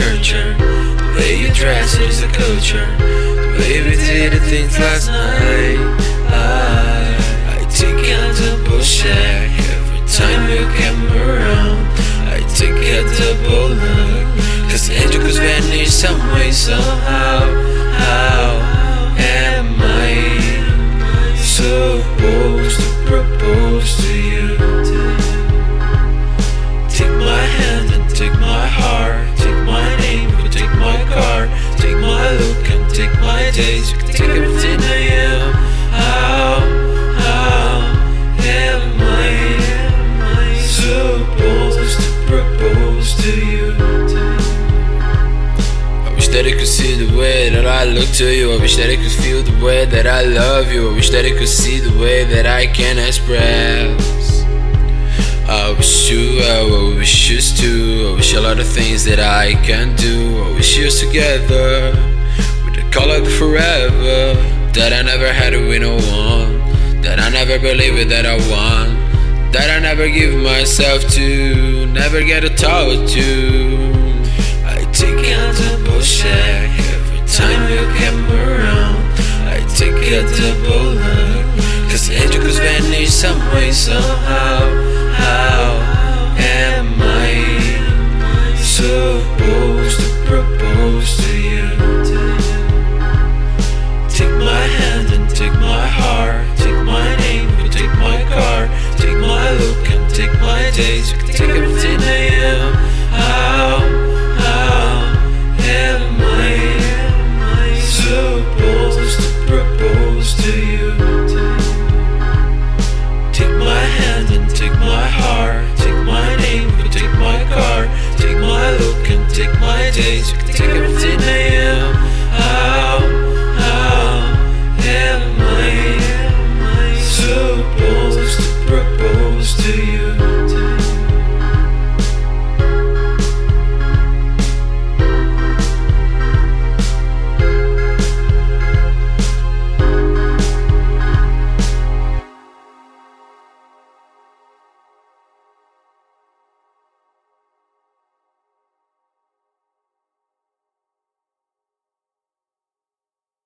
churcher. The way you dress is a culture. The way we did the things last night. I, I think I'm the bullshit. That I could see the way that I look to you. I wish that I could feel the way that I love you. I wish that I could see the way that I can express. I wish you, I wish us to. I wish a lot of things that I can do. I wish us together with the color forever. That I never had it with no one. That I never believe it that I want. That I never give myself to. Never get a talk to. Take out the bullshit every time you come around. I take out the bullet. Cause goes vanish some way, somehow. How am I supposed to propose to you? Take my hand and take my heart, take my name, can take my car, take my look and take my days, take everything days,